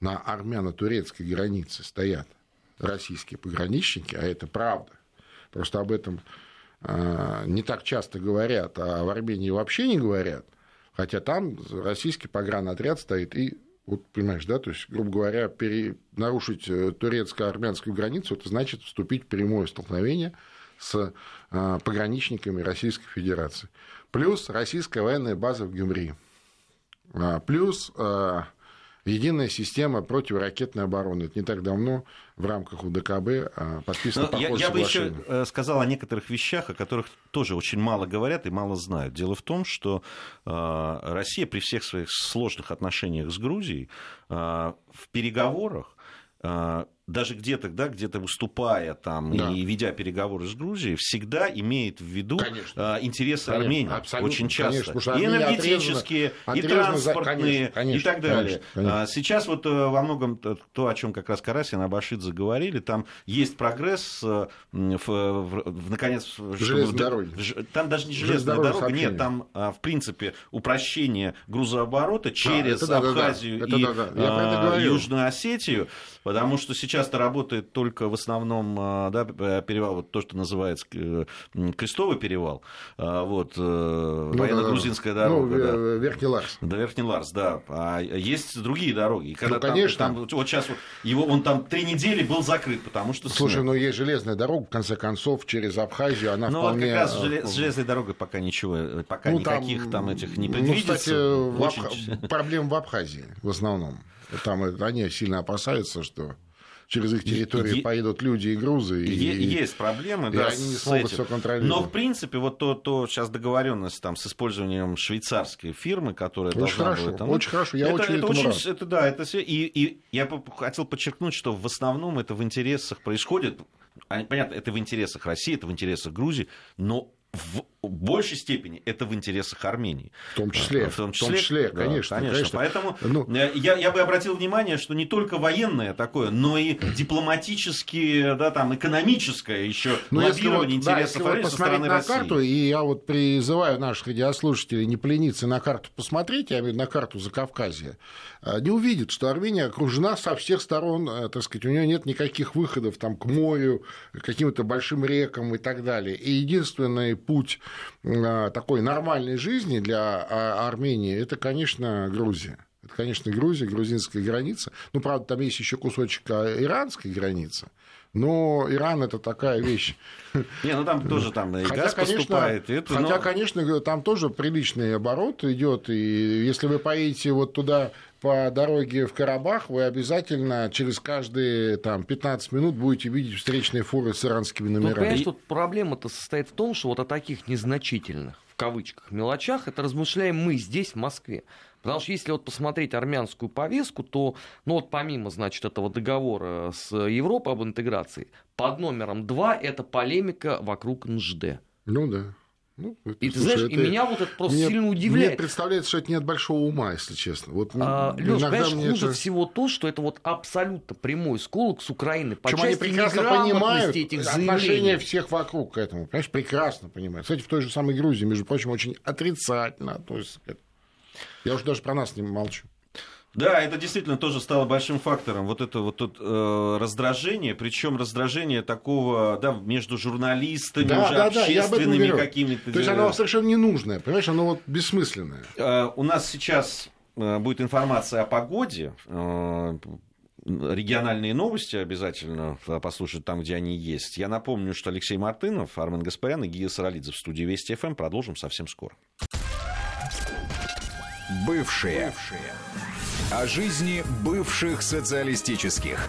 [SPEAKER 2] на армяно-турецкой границе стоят российские пограничники, а это правда, просто об этом а, не так часто говорят, а в Армении вообще не говорят, хотя там российский погранотряд стоит и вот понимаешь, да, то есть, грубо говоря, пере... нарушить э, турецко-армянскую границу, это значит вступить в прямое столкновение с а, пограничниками Российской Федерации. Плюс российская военная база в Гюмри. А, Плюс а, единая система противоракетной обороны. Это не так давно в рамках УДКБ а, подписано
[SPEAKER 1] Но Ну, я, я бы еще э, сказал о некоторых вещах, о которых тоже очень мало говорят и мало знают. Дело в том, что э, Россия при всех своих сложных отношениях с Грузией э, в переговорах э, даже где-то, да, где-то выступая там
[SPEAKER 2] Да.
[SPEAKER 1] и ведя переговоры с Грузией, всегда имеет в виду
[SPEAKER 2] Конечно.
[SPEAKER 1] э, интересы
[SPEAKER 2] Конечно,
[SPEAKER 1] Армении.
[SPEAKER 2] абсолютно,
[SPEAKER 1] очень часто.
[SPEAKER 2] конечно,
[SPEAKER 1] и энергетические,
[SPEAKER 2] отрезана-
[SPEAKER 1] и
[SPEAKER 2] отрезана за-
[SPEAKER 1] транспортные,
[SPEAKER 2] конечно, конечно,
[SPEAKER 1] и так далее.
[SPEAKER 2] конечно, конечно.
[SPEAKER 1] А Сейчас вот э, во многом то, о чем как раз Карасин и Абашидзе говорили, там есть прогресс, э, в, в- в- наконец...
[SPEAKER 2] Железной
[SPEAKER 1] ж- Там даже не железная дорога,
[SPEAKER 2] сообщение.
[SPEAKER 1] нет, там, а, в принципе, упрощение грузооборота через
[SPEAKER 2] да-да-да,
[SPEAKER 1] Абхазию
[SPEAKER 2] это
[SPEAKER 1] и
[SPEAKER 2] да-да, я про это
[SPEAKER 1] а,
[SPEAKER 2] говорю.
[SPEAKER 1] Южную Осетию, потому что сейчас-то работает только в основном а, да, перевал, вот то, что называется э, Крестовый перевал, а, вот, э,
[SPEAKER 2] Ну,
[SPEAKER 1] военно-грузинская
[SPEAKER 2] да-да-да.
[SPEAKER 1] дорога.
[SPEAKER 2] Ну,
[SPEAKER 1] да.
[SPEAKER 2] э, Верхний Ларс.
[SPEAKER 1] До Верхний Ларс, да. А есть другие дороги. И когда
[SPEAKER 2] Ну,
[SPEAKER 1] там-
[SPEAKER 2] конечно.
[SPEAKER 1] Там, вот сейчас вот его, он там три недели был закрыт, потому что...
[SPEAKER 2] Слушай,
[SPEAKER 1] снег.
[SPEAKER 2] ну есть железная дорога, в конце концов, через Абхазию, она
[SPEAKER 1] Ну, вот
[SPEAKER 2] вполне...
[SPEAKER 1] как раз с
[SPEAKER 2] э,
[SPEAKER 1] желе- с железной дорогой пока ничего, э, пока
[SPEAKER 2] ну,
[SPEAKER 1] никаких там, этих не
[SPEAKER 2] ну,
[SPEAKER 1] предвидится.
[SPEAKER 2] кстати, в Абх- проблем в Абхазии в основном. Там э, они сильно опасаются, что через их территорию
[SPEAKER 1] Е-
[SPEAKER 2] поедут люди и грузы. И,
[SPEAKER 1] Е- Есть проблемы,
[SPEAKER 2] и
[SPEAKER 1] да,
[SPEAKER 2] они не смогут
[SPEAKER 1] этим.
[SPEAKER 2] всё контролировать.
[SPEAKER 1] Но, в принципе, вот то, то сейчас договоренность там с использованием швейцарской фирмы, которая
[SPEAKER 2] Очень
[SPEAKER 1] должна
[SPEAKER 2] хорошо,
[SPEAKER 1] будет там,
[SPEAKER 2] очень хорошо, я
[SPEAKER 1] это,
[SPEAKER 2] очень
[SPEAKER 1] это
[SPEAKER 2] этому рад.
[SPEAKER 1] это, да, это все. И, и я хотел подчеркнуть, что в основном это в интересах происходит. а, Понятно, это в интересах России, это в интересах Грузии, но в большей степени это в интересах Армении.
[SPEAKER 2] В том числе,
[SPEAKER 1] В том
[SPEAKER 2] в том числе,
[SPEAKER 1] да,
[SPEAKER 2] конечно, конечно.
[SPEAKER 1] Поэтому
[SPEAKER 2] Ну.
[SPEAKER 1] э, я, я бы обратил внимание, что не только военное такое, но и дипломатические, да, там, экономическое еще
[SPEAKER 2] Ну, если
[SPEAKER 1] лоббирование
[SPEAKER 2] вот, да,
[SPEAKER 1] интересов
[SPEAKER 2] если вот
[SPEAKER 1] Армении со стороны
[SPEAKER 2] на
[SPEAKER 1] России.
[SPEAKER 2] карту, и я вот призываю наших радиослушателей не полениться на карту посмотреть, я имею на карту Закавказья, не увидят, что Армения окружена со всех сторон, э, так сказать, у нее нет никаких выходов там, к морю, к каким-то большим рекам и так далее. И единственный путь э, такой нормальной жизни для а, Армении, это, конечно, Грузия. Это, конечно, Грузия, грузинская граница. Ну, правда, там есть еще кусочек а, иранской границы. Но Иран это такая вещь.
[SPEAKER 1] Не, ну там тоже там и
[SPEAKER 2] Хотя,
[SPEAKER 1] газ
[SPEAKER 2] конечно,
[SPEAKER 1] поступает. и это,
[SPEAKER 2] хотя,
[SPEAKER 1] но-
[SPEAKER 2] конечно, там тоже приличный оборот идет. И если вы поедете вот туда по дороге в Карабах, вы обязательно через каждые там, 15 минут будете видеть встречные фуры с иранскими
[SPEAKER 3] Ну,
[SPEAKER 2] номерами.
[SPEAKER 3] понимаешь, тут проблема-то состоит в том, что вот о таких незначительных, в кавычках, мелочах, это размышляем мы здесь, в Москве. Потому что если вот посмотреть армянскую повестку, то, ну вот помимо, значит, этого договора с Европой об интеграции, под номером два это полемика вокруг НЖД.
[SPEAKER 2] Ну да. Ну,
[SPEAKER 3] это, и ты слушай, знаешь, это... и меня вот это просто мне, сильно удивляет.
[SPEAKER 2] Мне представляется, что это нет большого ума, если честно. Вот,
[SPEAKER 3] а, Леш, понимаешь, хуже это... всего то, что это вот абсолютно прямой сколок с Украины.
[SPEAKER 2] По Причем они прекрасно понимают этих отношение всех вокруг к этому. Понимаешь, прекрасно понимают. Кстати, в той же самой Грузии, между прочим, очень отрицательно относятся к этому. Я уже даже про нас не молчу.
[SPEAKER 1] Да, это действительно тоже стало большим фактором. Вот это вот тут э, раздражение, причем раздражение такого, да, между журналистами, да, уже да, общественными да, какими-то.
[SPEAKER 2] То есть оно совершенно ненужное, понимаешь, оно вот бессмысленное.
[SPEAKER 1] Э, у нас сейчас э, будет информация о погоде. Э, региональные новости обязательно послушать там, где они есть. Я напомню, что Алексей Мартынов, Армен Гаспарян и Гия Саралидзе в студии Вести ФМ. Продолжим совсем скоро.
[SPEAKER 4] Бывшие. Бывшие. О жизни бывших социалистических.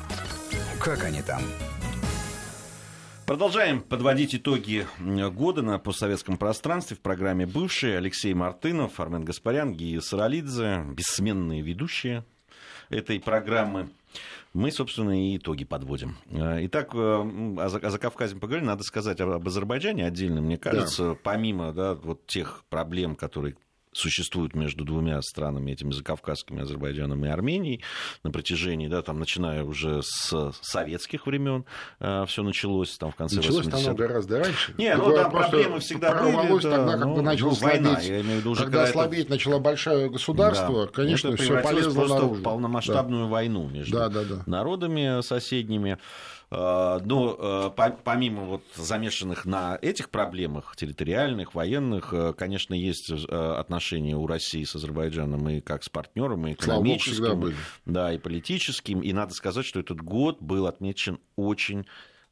[SPEAKER 4] Как они там?
[SPEAKER 1] Продолжаем подводить итоги года на постсоветском пространстве в программе «Бывшие». Алексей Мартынов, Армен Гаспарян, Гия Саралидзе, бессменные ведущие этой программы. Мы, собственно, и итоги подводим. Итак, э, о Закавказье поговорили. Надо сказать об Азербайджане отдельно. Мне кажется, да. помимо да, вот тех проблем, которые существует между двумя странами, этими закавказскими, Азербайджаном и Арменией, на протяжении, да, там, начиная уже с советских времен э, все началось, там, в конце
[SPEAKER 2] началось 80-х. Началось гораздо раньше.
[SPEAKER 1] Не, ну, там проблемы всегда были.
[SPEAKER 2] Да, тогда, ну, когда ну, слабеть, война, я имею в виду, уже когда, когда слабеть это... начало большое государство, да. конечно, это все полезло просто наружу.
[SPEAKER 1] полномасштабную да. войну между да, да, да. народами соседними. Э, но э, помимо вот замешанных на этих проблемах территориальных, военных, э, конечно, есть отношения у России с Азербайджаном и как с партнером, и экономическим, да, и политическим. И надо сказать, что этот год был отмечен очень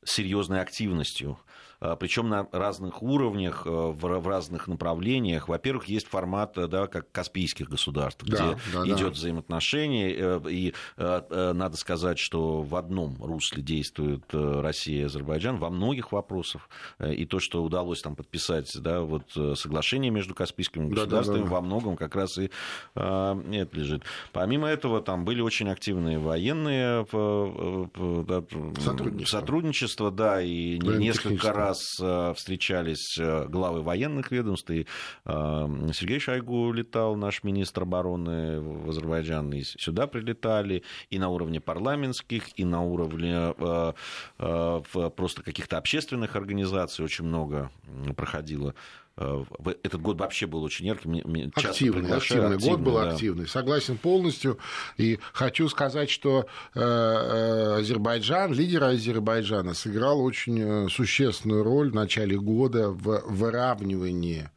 [SPEAKER 1] серьезной активностью причем на разных уровнях, э, в разных направлениях. Во-первых, есть формат, э, да, как Каспийских государств, где да, да, идет да. взаимоотношение, э, и надо сказать, что в одном русле действует Россия и Азербайджан во многих вопросах. И то, что удалось там подписать, да, вот соглашение между Каспийскими государствами, да, да, да. во многом как раз и это лежит. Помимо этого, там были очень активные военные сотрудничество, сотрудничество да, и несколько раз раз э, встречались э, главы военных ведомств, и э, Сергей Шойгу летал, наш министр обороны в Азербайджан, и сюда прилетали, и на уровне парламентских, и на уровне просто каких-то общественных организаций очень много проходило этот год вообще был очень ярким.
[SPEAKER 2] Активный, активный. активный. Год был да. активный. Согласен полностью. И хочу сказать, что э, э, Азербайджан, лидер Азербайджана, сыграл очень э, существенную роль в начале года в выравнивании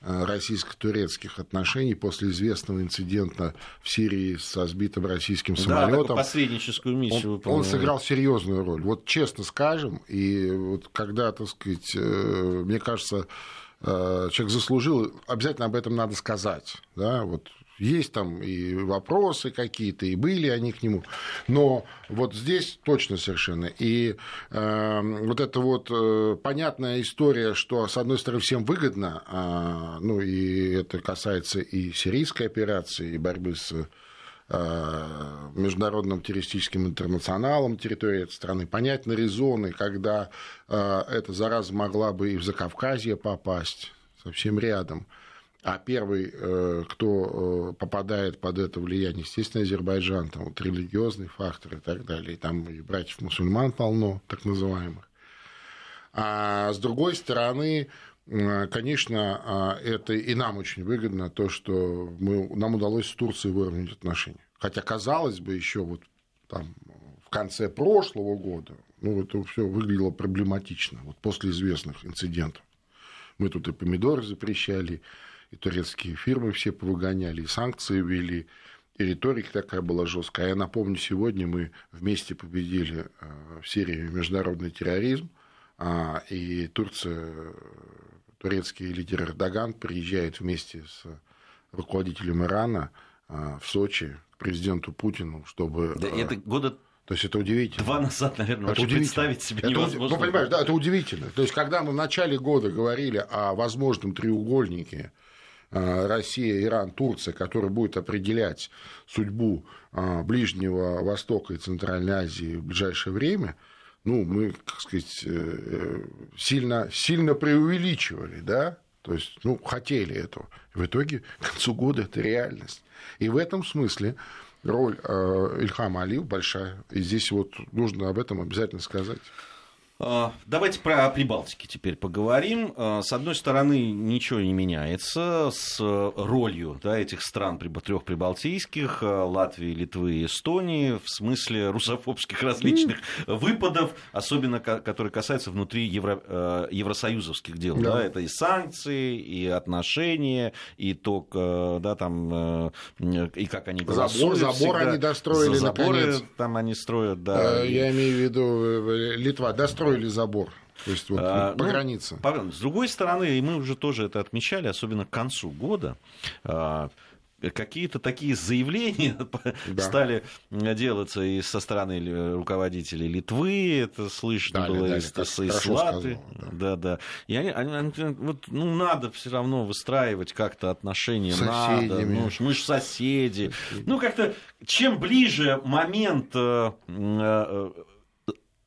[SPEAKER 2] российско-турецких отношений после известного инцидента в Сирии со сбитым российским самолетом. Да,
[SPEAKER 1] посредническую миссию
[SPEAKER 2] он, он сыграл серьезную роль. Вот честно скажем, и вот когда, так сказать, мне кажется, Э, человек заслужил, обязательно об этом надо сказать. Да? Вот есть там и вопросы какие-то, и были они к нему. Но вот здесь точно совершенно. И э, вот эта вот э, понятная история, что, с одной стороны, всем выгодно, э, ну и это касается и сирийской операции, и борьбы с Э, международным террористическим интернационалом территории этой страны, понятны резоны, когда э, эта зараза могла бы и в Закавказье попасть, совсем рядом. А первый, э, кто попадает под это влияние, естественно, Азербайджан, там вот религиозный фактор и так далее. И там и братьев-мусульман полно, так называемых. А с другой стороны, конечно, это и нам очень выгодно, то, что мы, нам удалось с Турцией выровнять отношения. Хотя, казалось бы, еще вот там в конце прошлого года, ну, это все выглядело проблематично, вот после известных инцидентов. Мы тут и помидоры запрещали, и турецкие фирмы все повыгоняли, и санкции ввели, и риторика такая была жесткая. А я напомню, сегодня мы вместе победили э, в Сирии международный терроризм, а, и Турция, турецкий лидер Эрдоган приезжает вместе с руководителем Ирана а, в Сочи к президенту Путину, чтобы...
[SPEAKER 1] Да, это года
[SPEAKER 2] то есть это удивительно.
[SPEAKER 1] Два назад, наверное, это представить себе это, невозможно.
[SPEAKER 2] Ну, понимаешь, да, это удивительно. То есть, когда мы в начале года говорили о возможном треугольнике Россия, Иран, Турция, который будет определять судьбу Ближнего Востока и Центральной Азии в ближайшее время, ну, мы, как сказать, сильно, сильно преувеличивали, да, то есть, ну, хотели этого. В итоге, к концу года это реальность. И в этом смысле роль э, Ильхама Алиев большая. И здесь вот нужно об этом обязательно сказать.
[SPEAKER 1] А, давайте про Прибалтики теперь поговорим. А, с одной стороны, ничего не меняется с ролью да, этих стран трех прибалтийских, а, Латвии, Литвы и Эстонии, в смысле русофобских различных выпадов, особенно которые касаются внутри евро, евросоюзовских дел. Да. Да, это и санкции, и отношения, и то, да, там, и как они голосуют.
[SPEAKER 2] Забор, забор они достроили,
[SPEAKER 1] За заборы
[SPEAKER 2] наконец.
[SPEAKER 1] там они строят, да.
[SPEAKER 2] Я имею в виду, э, Литва достроила построили забор. То есть вот а, по ну, границе.
[SPEAKER 1] С другой стороны, и мы уже тоже это отмечали, особенно к концу года, а, какие-то такие заявления да. стали делаться и со стороны руководителей Литвы, это слышно дали, было дали, из, из Латы. Да. да, да. И они, они, они, вот, ну, надо все равно выстраивать как-то отношения, Соседями. надо. Ну, мы же соседи. Соседи. Ну, как-то чем ближе момент э, э,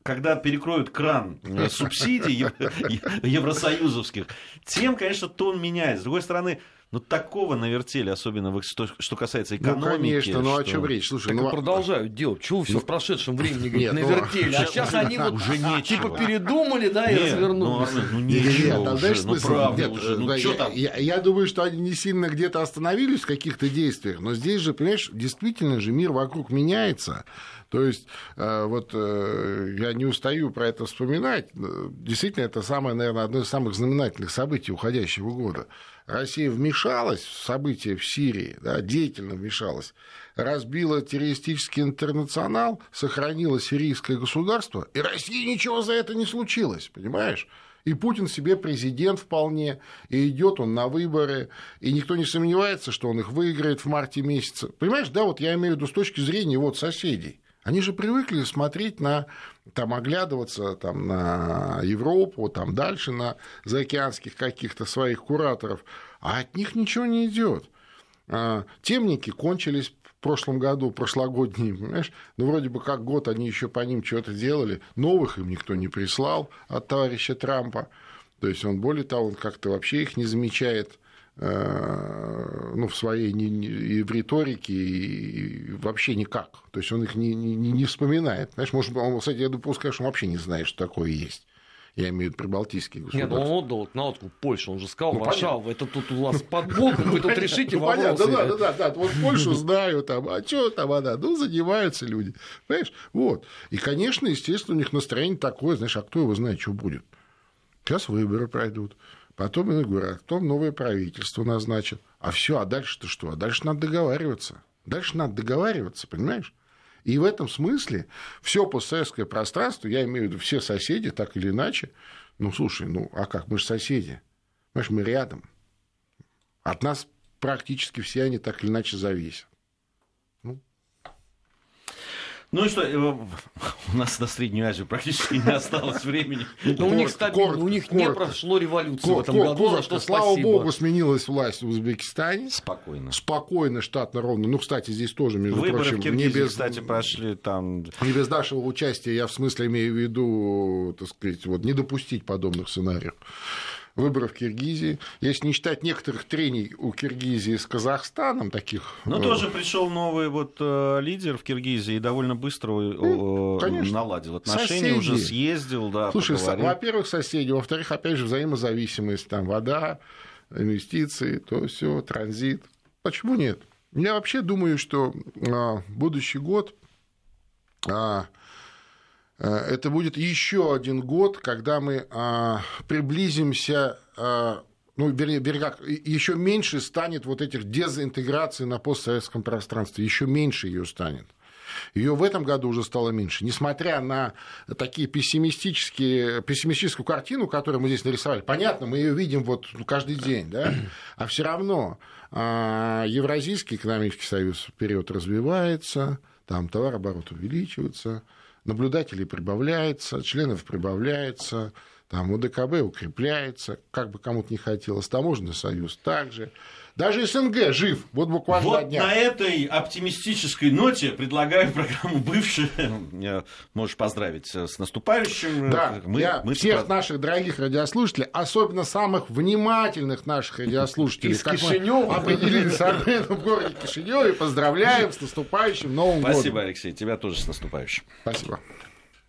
[SPEAKER 1] когда перекроют кран э, субсидий евросоюзовских, тем, конечно, тон меняется. С другой стороны, ну, такого навертели, особенно что, что касается ну, экономики. Ну,
[SPEAKER 2] конечно, ну, о чем речь? Слушай,
[SPEAKER 3] так
[SPEAKER 2] ну,
[SPEAKER 3] продолжают делать. Чего все ну, в прошедшем времени говорит, ну, навертели? А сейчас они вот уже нечего. типа передумали, да, и развернулись.
[SPEAKER 1] Ну, ну нечего
[SPEAKER 2] нет,
[SPEAKER 1] уже, ну, правда уже. Ну,
[SPEAKER 2] я, там? Я, я думаю, что они не сильно где-то остановились в каких-то действиях, но здесь же, понимаешь, действительно же мир вокруг меняется. То есть, э, вот э, я не устаю про это вспоминать. Действительно, это самое, наверное, одно из самых знаменательных событий уходящего года. Россия вмешалась в события в Сирии, да, деятельно вмешалась, разбила террористический интернационал, сохранила сирийское государство, и России ничего за это не случилось, понимаешь? И Путин себе президент вполне, и идет он на выборы, и никто не сомневается, что он их выиграет в марте месяце. Понимаешь, да, вот я имею в виду с точки зрения вот соседей. Они же привыкли смотреть на, там, оглядываться там, на Европу, там, дальше на заокеанских каких-то своих кураторов, а от них ничего не идет. А, темники кончились в прошлом году, прошлогодние, понимаешь? Ну, вроде бы как год они еще по ним что-то делали, новых им никто не прислал от товарища Трампа. То есть он, более того, он как-то вообще их не замечает. Э, ну, в своей не, не, и в риторике, и вообще никак. То есть он их не, не, не вспоминает. Знаешь, может, он, кстати, я допускаю, что он вообще не знает, что такое есть. Я имею в виду прибалтийские государства.
[SPEAKER 3] Нет, он отдал на откуп Польшу, он же сказал, ну, Варшава, это тут у вас под боком, вы тут решите ну,
[SPEAKER 2] вопросы. Да, да, да, да, вот Польшу знаю, там, а что там она, ну, занимаются люди, понимаешь, вот. И, конечно, естественно, у них настроение такое, знаешь, а кто его знает, что будет. Сейчас выборы пройдут. Потом, я говорю, а кто новое правительство назначит? А все, а дальше-то что? А дальше надо договариваться. Дальше надо договариваться, понимаешь? И в этом смысле все постсоветское пространство, я имею в виду все соседи, так или иначе, ну, слушай, ну, а как, мы же соседи, понимаешь, мы рядом. От нас практически все они так или иначе зависят.
[SPEAKER 1] Ну и что, э, у нас на Среднюю Азию практически не осталось времени.
[SPEAKER 3] Но у них стабильно, у них не прошло революцию в этом году, за что
[SPEAKER 2] Слава богу, сменилась власть в Узбекистане.
[SPEAKER 1] Спокойно.
[SPEAKER 2] Спокойно, штатно, ровно. Ну, кстати, здесь тоже, между
[SPEAKER 1] Выборы
[SPEAKER 2] прочим,
[SPEAKER 1] в Киргизии, не без, кстати, прошли там...
[SPEAKER 2] Не без нашего участия, я в смысле имею в виду, так сказать, вот, не допустить подобных сценариев выборов в Киргизии. Если не считать некоторых трений у Киргизии с Казахстаном, таких...
[SPEAKER 1] Но э... тоже пришел новый вот э, лидер в Киргизии и довольно быстро э, ну, наладил отношения, соседи. уже съездил, да,
[SPEAKER 2] Слушай, поговорил. во-первых, соседи, во-вторых, опять же, взаимозависимость, там, вода, инвестиции, то все, транзит. Почему нет? Я вообще думаю, что а, будущий год а, это будет еще один год, когда мы а, приблизимся а, ну, вернее, вернее, еще меньше станет вот этих дезинтеграций на постсоветском пространстве, еще меньше ее станет. Ее в этом году уже стало меньше. Несмотря на такие пессимистические, пессимистическую картину, которую мы здесь нарисовали, понятно, мы ее видим вот каждый день, да, а все равно а, Евразийский экономический союз вперед развивается, там товарооборот увеличивается, наблюдателей прибавляется, членов прибавляется, там УДКБ укрепляется, как бы кому-то не хотелось, таможенный союз также. Даже СНГ жив, вот буквально
[SPEAKER 1] вот
[SPEAKER 2] на днях.
[SPEAKER 1] на этой оптимистической ноте предлагаю программу «Бывшие». Можешь поздравить с наступающим.
[SPEAKER 2] Да, мы, я мы всех по... наших дорогих радиослушателей, особенно самых внимательных наших радиослушателей,
[SPEAKER 3] Из Кишинева.
[SPEAKER 2] определили с в городе Кишиневе, поздравляем с наступающим Новым
[SPEAKER 1] Спасибо,
[SPEAKER 2] годом.
[SPEAKER 1] Спасибо, Алексей, тебя тоже с наступающим.
[SPEAKER 2] Спасибо.